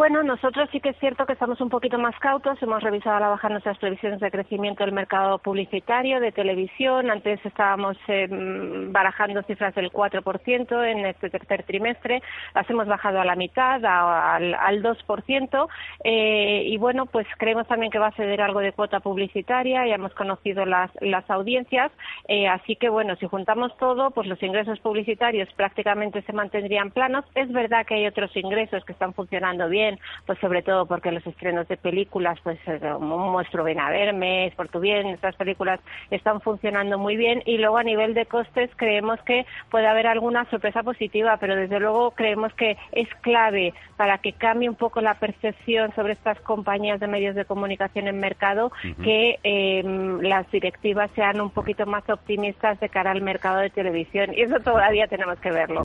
Bueno, nosotros sí que es cierto que estamos un poquito más cautos. Hemos revisado a la baja nuestras previsiones de crecimiento del mercado publicitario, de televisión. Antes estábamos eh, barajando cifras del 4% en este tercer trimestre. Las hemos bajado a la mitad, al, al 2%. Eh, y bueno, pues creemos también que va a ceder algo de cuota publicitaria. Ya hemos conocido las, las audiencias. Eh, así que bueno, si juntamos todo, pues los ingresos publicitarios prácticamente se mantendrían planos. Es verdad que hay otros ingresos que están funcionando bien pues sobre todo porque los estrenos de películas, pues eh, Muestro Ven a Verme, Por tu Bien, estas películas están funcionando muy bien y luego a nivel de costes creemos que puede haber alguna sorpresa positiva, pero desde luego creemos que es clave para que cambie un poco la percepción sobre estas compañías de medios de comunicación en mercado que em, las directivas sean un poquito más optimistas de cara al mercado de televisión y eso todavía tenemos que verlo.